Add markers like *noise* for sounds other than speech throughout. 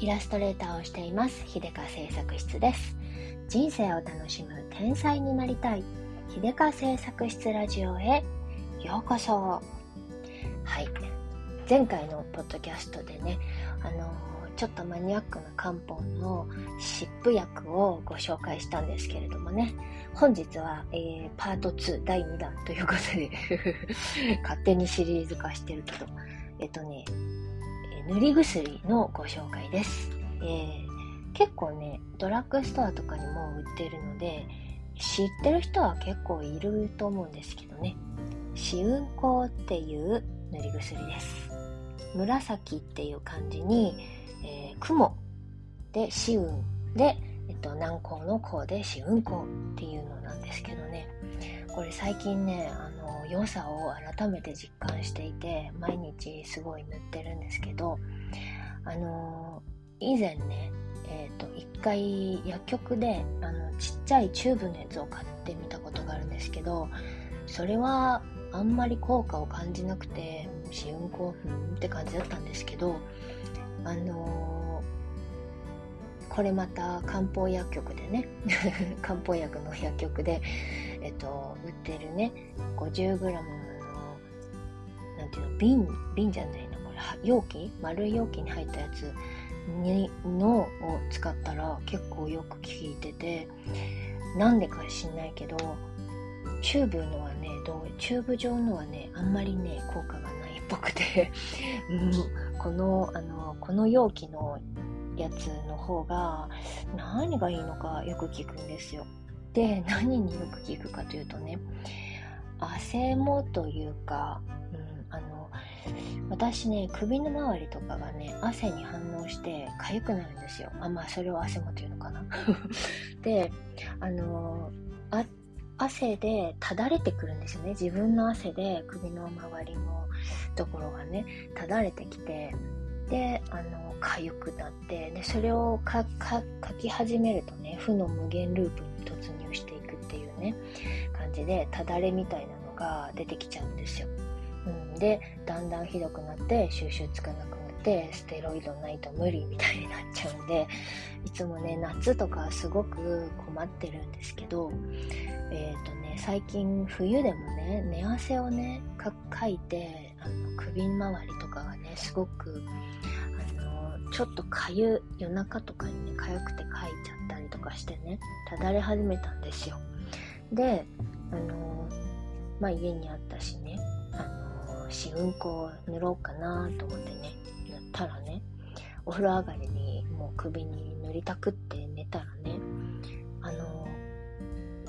イラストレーターをしています。秀香製作室です。人生を楽しむ天才になりたい。秀香製作室ラジオへようこそ。はい。前回のポッドキャストでねあのちょっとマニアックな漢方の湿布薬をご紹介したんですけれどもね。本日は、えー、パート2第2弾ということで *laughs* 勝手にシリーズ化してるけどえっとね塗り薬のご紹介です。えー、結構ね、ドラッグストアとかにも売ってるので、知ってる人は結構いると思うんですけどね。紫雲香っていう塗り薬です。紫っていう漢字に、えー、雲で紫雲で、えっと、南高の高で紫雲香っていうのなんですけどね。これ最近ね、あの、良さを改めて実感していて、毎日すごい塗ってるんですけど、あの、以前ね、えっ、ー、と、一回薬局で、あの、ちっちゃいチューブのやつを買ってみたことがあるんですけど、それはあんまり効果を感じなくて、試運行、うんって感じだったんですけど、あのこれまた漢方薬局でね *laughs* 漢方薬の薬局で、えっと、売ってるね 50g のなんていうの瓶瓶じゃないのこれ容器丸い容器に入ったやつにのを使ったら結構よく効いててなんでか知んないけどチューブのはねどうチューブ状のはねあんまりね効果がないっぽくて *laughs* このあのこの容器のやつの方が何がいいのかよく聞くんですよ。で何によく聞くかというとね汗もというか、うん、あの私ね首の周りとかがね汗に反応して痒くなるんですよ。あまあそれを汗もというのかな。*laughs* であのあ汗でただれてくるんですよね。自分の汗で首の周りのところがねただれてきてであの痒くなってでそれを書き始めるとね負の無限ループに突入していくっていうね感じでただれみたいなのが出てきちゃうんですよ、うん、でだんだんひどくなって収集つかなくなってステロイドないと無理みたいになっちゃうんでいつもね夏とかすごく困ってるんですけどえっ、ー、とね最近冬でもね寝汗をねかいてあの首周りとかがねすごくあのちょっとかゆ夜中とかにねかゆくてかいちゃったりとかしてねただれ始めたんですよ。であのまあ家にあったしねあの試運行塗ろうかなと思ってね塗ったらねお風呂上がりにもう首に塗りたくって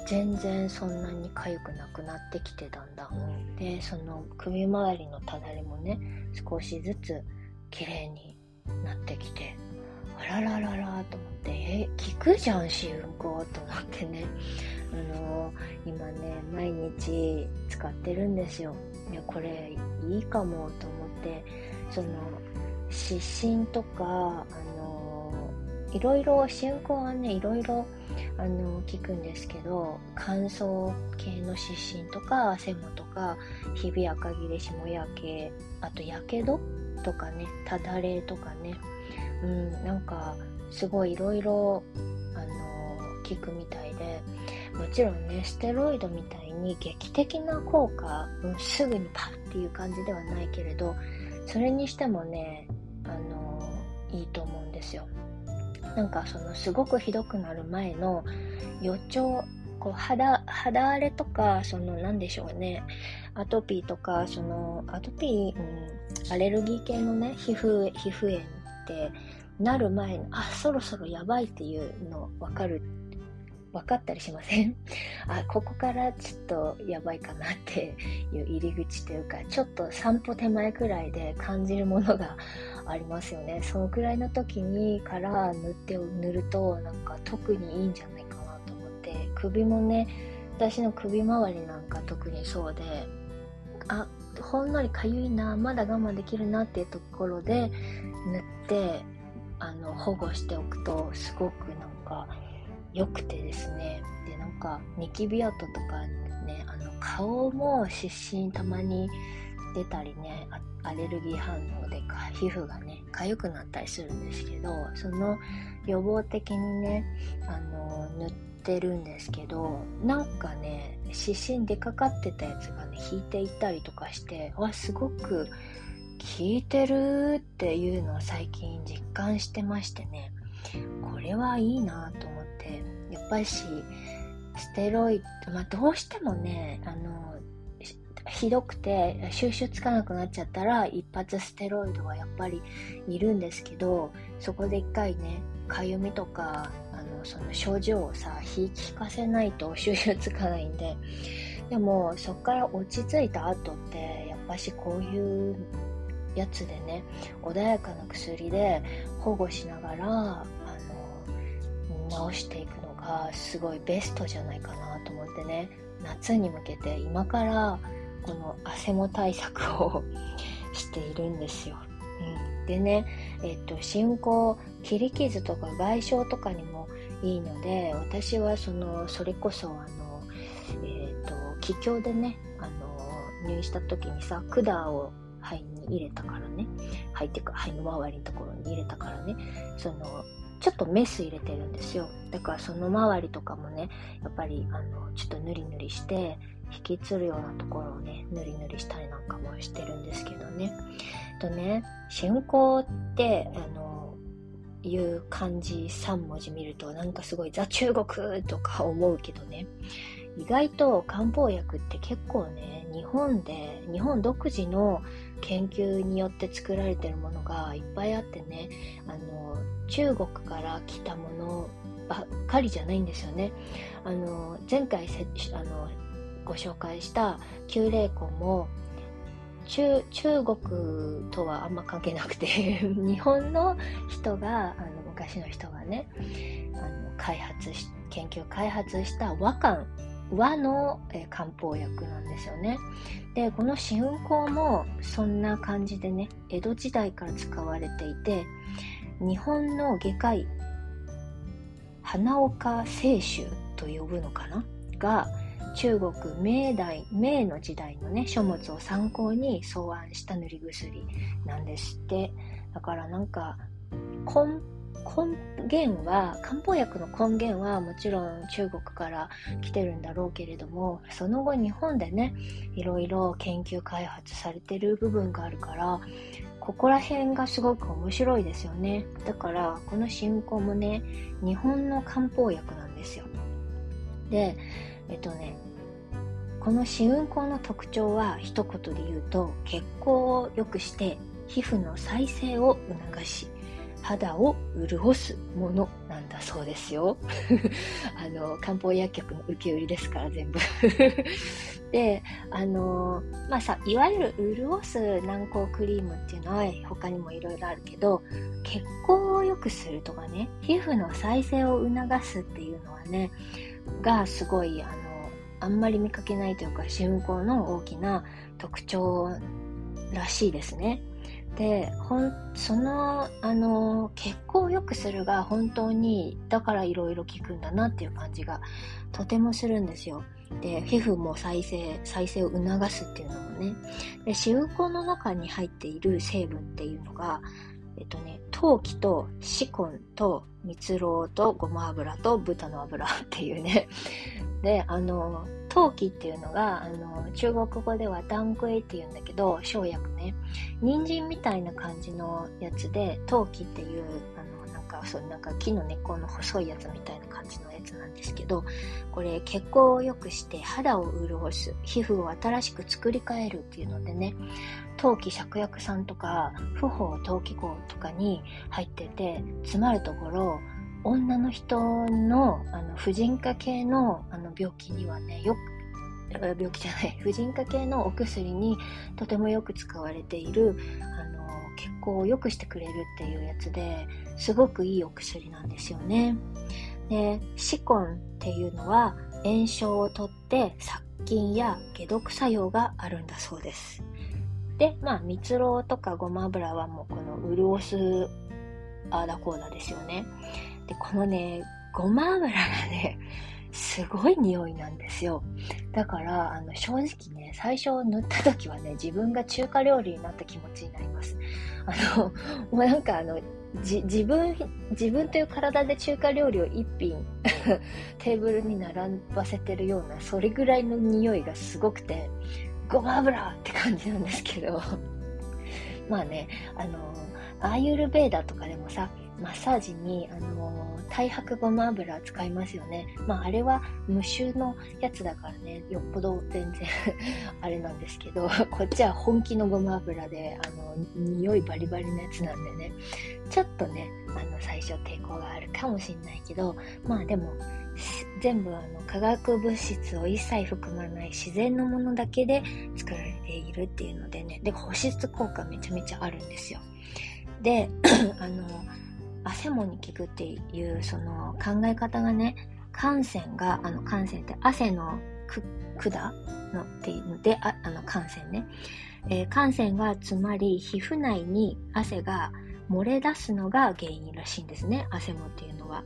全然そんなに痒くなくなってきてだんだ。んでその首周りのただれもね少しずつ綺麗になってきてあららららと思ってえ聞くじゃん試運行と思ってね。あのー、今ね毎日使ってるんですよ。いやこれいいかもと思ってその湿疹とかあの、いろいろ試運行はねいろいろあの聞くんですけど乾燥系の湿疹とか汗もとかひび赤切れ霜焼けあとやけどとかねただれとかね。うんなんかすごいいろいろあの聞くみたいでもちろんねステロイドみたいに劇的な効果、うん、すぐにパッっていう感じではないけれどそれにしてもねあのいいと思うんですよ。なんかそのすごくひどくなる前の予兆こう肌肌荒れとかその何でしょうね。アトピーとかそのアトピー、うん、アレルギー系のね皮膚皮膚炎ってなる前のあそろそろやばいっていうの分かる分かったりしません？*laughs* あここからちょっとやばいかなっていう入り口というかちょっと散歩手前くらいで感じるものがありますよね。そのくらいの時にから塗って塗るとなんか特にいいんじゃないかなと思って首もね私の首周りなんか特にそうであほんのりかゆいなまだ我慢できるなっていうところで塗ってあの保護しておくとすごくなんか良くてですね。でなんかニキビ跡とかねあの顔も湿疹たまに出たりねアレルギー反応で皮膚がね痒くなったりするんですけどその予防的にねあの塗ってるんですけどなんかね湿疹出かかってたやつがね引いていったりとかしてわすごく効いてるっていうのを最近実感してましてね。これはいいなと思って。ぱしステロイド、まあ、どうしてもねあのひどくて収集つかなくなっちゃったら一発ステロイドはやっぱりいるんですけどそこで一回ねかゆみとかあのその症状をさ引き聞かせないと収集つかないんででもそこから落ち着いた後ってやっぱしこういうやつでね穏やかな薬で保護しながらあの治していくがすごいベストじゃないかなと思ってね。夏に向けて今からこの汗も対策をしているんですよ。うん、でね、えっと、進行切り傷とか外傷とかにもいいので私はそのそれこそあの、えっと気境でねあの入院した時にさ管を肺に入れたからね。肺っていうか肺の周りのところに入れたからね。そのちょっとメス入れてるんですよ。だからその周りとかもねやっぱりあのちょっとぬりぬりして引きつるようなところをねぬりぬりしたりなんかもしてるんですけどね。とね進行ってあのいう漢字3文字見るとなんかすごいザ中国とか思うけどね。意外と漢方薬って結構ね日本で日本独自の研究によって作られてるものがいっぱいあってねあの中国から来たものばっかりじゃないんですよね。あの前回あのご紹介した九霊根も中中国とはあんま関係なくて *laughs* 日本の人があの昔の人がねあの開発し研究開発した和漢和の、え漢方薬なんですよね。でこの四雲香もそんな感じでね江戸時代から使われていて日本の外科医花岡清舟と呼ぶのかな？が中国明代明の時代のね書物を参考に草案した塗り薬なんですって。だからなんか根根源は漢方薬の根源はもちろん中国から来てるんだろうけれどもその後日本でねいろいろ研究開発されてる部分があるからここら辺がすごく面白いですよね。だからこの進行もね日本の漢方薬なんですよ。でえっとねこの試運行の特徴は一言で言うと血行を良くして皮膚の再生を促し肌を潤すものなんだそうですよ。*laughs* あの、漢方薬局の受け売りですから、全部。*laughs* で、あの、まあさ、いわゆる潤す軟膏クリームっていうのは他にもいろいろあるけど、血行を良くするとかね、皮膚の再生を促すっていうのはね、がすごい、あの、あんまり見かけないというか、春光の大きな特徴らしいですね。でほんそのあの血行を良くするが本当にだからいろいろ効くんだなっていう感じがとてもするんですよ。で皮膚も再生再生を促すっていうのもねで子宮口の中に入っている成分っていうのがえっとね陶器とシコンと蜜ろうとごま油と豚の油っていうねであの陶器っていうのがあの中国語ではダンクエっていうんだけど生薬ね。人参みたいな感じのやつで陶器っていうあのなんかそうなんか木の根っこの細いやつみたいな感じのやつなんですけどこれ血行を良くして肌を潤す皮膚を新しく作り変えるっていうのでね陶器芍薬さんとか不法陶器香とかに入ってて詰まるところ女の人のあの婦人科系のあの病気にはねよく病気じゃない *laughs* 婦人科系のお薬にとてもよく使われているあの血行を良くしてくれるっていうやつですごくいいお薬なんですよね。でシコンっていうのは炎症をとって殺菌や解毒作用があるんだそうです。でまあ蜜ろうとかごま油はもうこの潤すあーだこーだですよね。で、このね、ごま油がね、すごい匂いなんですよ。だから、あの、正直ね、最初塗った時はね、自分が中華料理になった気持ちになります。あの、もうなんかあの、自分、自分という体で中華料理を一品 *laughs* テーブルに並ばせてるような、それぐらいの匂いがすごくて、ごま油って感じなんですけど、まあね、あの、アーユルベーダとかでもさ、マッサージに、あの太白ごま油使いますよね。まあ、あれは無臭のやつだからね、よっぽど全然 *laughs* あれなんですけど、こっちは本気のごま油で、あの、匂いバリバリのやつなんでね、ちょっとね、あの、最初抵抗があるかもしんないけど、まあでも、全部あの化学物質を一切含まない自然のものだけで作られているっていうのでね、で、保湿効果めちゃめちゃあるんですよ。で、*clears throat* あの、汗もに効くっていうその考え方がね、汗腺が、あの汗腺って汗の管のっていうので、ああの汗腺ね。えー、汗腺がつまり皮膚内に汗が漏れ出すのが原因らしいんですね。汗もっていうのは。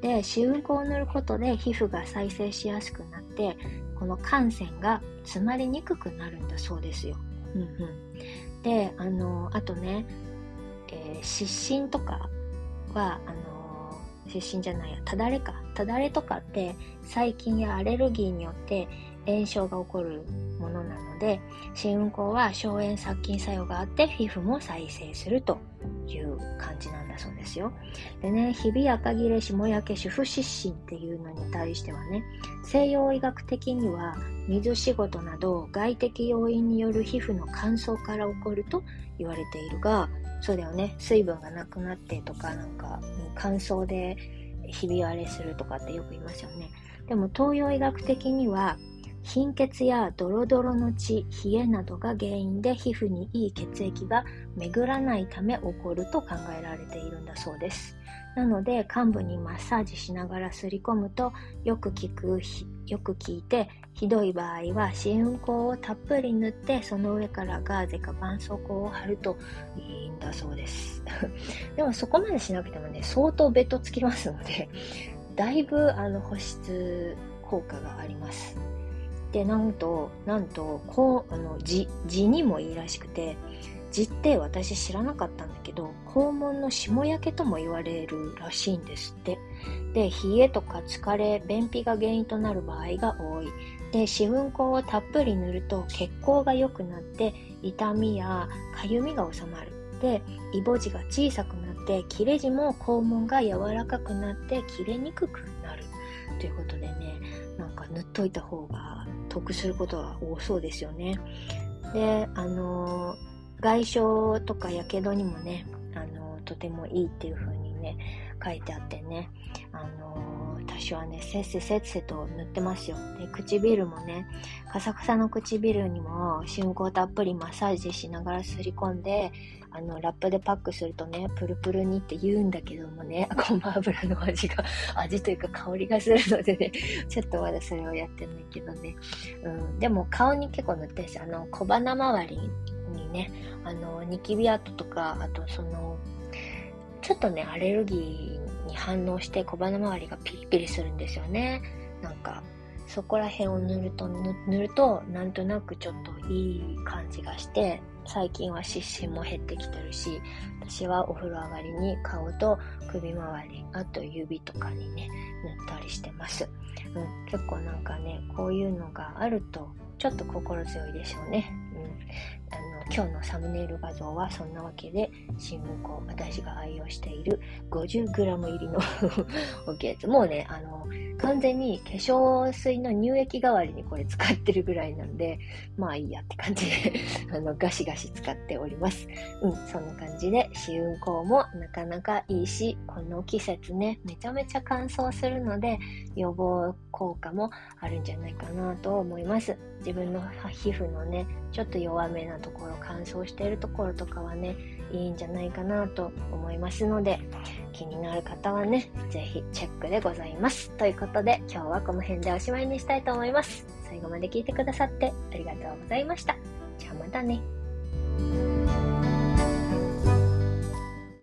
で、試運行を塗ることで皮膚が再生しやすくなって、この汗腺が詰まりにくくなるんだそうですよ。うんうん。で、あの、あとね、えー、湿疹とかは、あのー、湿疹じゃないや、ただれか。ただれとかって細菌やアレルギーによって炎症が起こるものなので、新運行は消炎殺菌作用があって皮膚も再生するという感じなんだそうですよ。でね、ひび赤切れ、霜焼け、主婦湿疹っていうのに対してはね、西洋医学的には水仕事など外的要因による皮膚の乾燥から起こると言われているが、そうだよね。水分がなくなってとか、なんか、乾燥でひび割れするとかってよく言いますよね。でも東洋医学的には、貧血やドロドロの血、冷えなどが原因で皮膚にいい血液が巡らないため起こると考えられているんだそうです。なので患部にマッサージしながらすり込むとよく効く、よく効いてひどい場合は試運香をたっぷり塗ってその上からガーゼか絆創膏を貼るといいんだそうです *laughs* でもそこまでしなくてもね相当ベッドつきますのでだいぶあの保湿効果がありますでなんとなんとこうあの地にもいいらしくて字って私知らなかったんだけど肛門の霜焼けとも言われるらしいんですって。で冷えとか疲れ便秘が原因となる場合が多い。で四粉香をたっぷり塗ると血行が良くなって痛みやかゆみが収まる。でイボ痔が小さくなって切れ痔も肛門が柔らかくなって切れにくくなる。ということでねなんか塗っといた方が得することは多そうですよね。であの外傷とかやけどにもねあのとてもいいっていう風にね書いてあってねあの私はね、せっせせっせと塗ってますよ。で、唇もね、カサカサの唇にも、春光たっぷりマッサージしながらすり込んで、あの、ラップでパックするとね、プルプルにって言うんだけどもね、*laughs* ごま油の味が、味というか香りがするのでね、*laughs* ちょっとまだそれをやってないけどね。うん、でも顔に結構塗ってるし、あの、小鼻周りにね、あの、ニキビ跡とか、あとその、ちょっとね、アレルギーに反応して小鼻周りがピリピリするんですよね。なんか、そこら辺を塗ると、塗ると、なんとなくちょっといい感じがして、最近は湿疹も減ってきてるし、私はお風呂上がりに顔と首周り、あと指とかにね、塗ったりしてます。うん、結構なんかね、こういうのがあると、ちょっと心強いでしょうね。今日のサムネイル画像はそんなわけで、新聞香、私が愛用している 50g 入りのオケーツ。もうね、あの、完全に化粧水の乳液代わりにこれ使ってるぐらいなんで、まあいいやって感じで *laughs* あの、ガシガシ使っております。うん、そんな感じで、試運行もなかなかいいし、この季節ね、めちゃめちゃ乾燥するので、予防効果もあるんじゃないかなと思います。自分の皮膚のね、ちょっと弱めなところ、乾燥しているところとかはね、いいんじゃないかなと思いますので、気になる方はね、是非チェックでございます。ということで、今日はこの辺でおしまいにしたいと思います。最後まで聞いてくださってありがとうございました。じゃあまたね。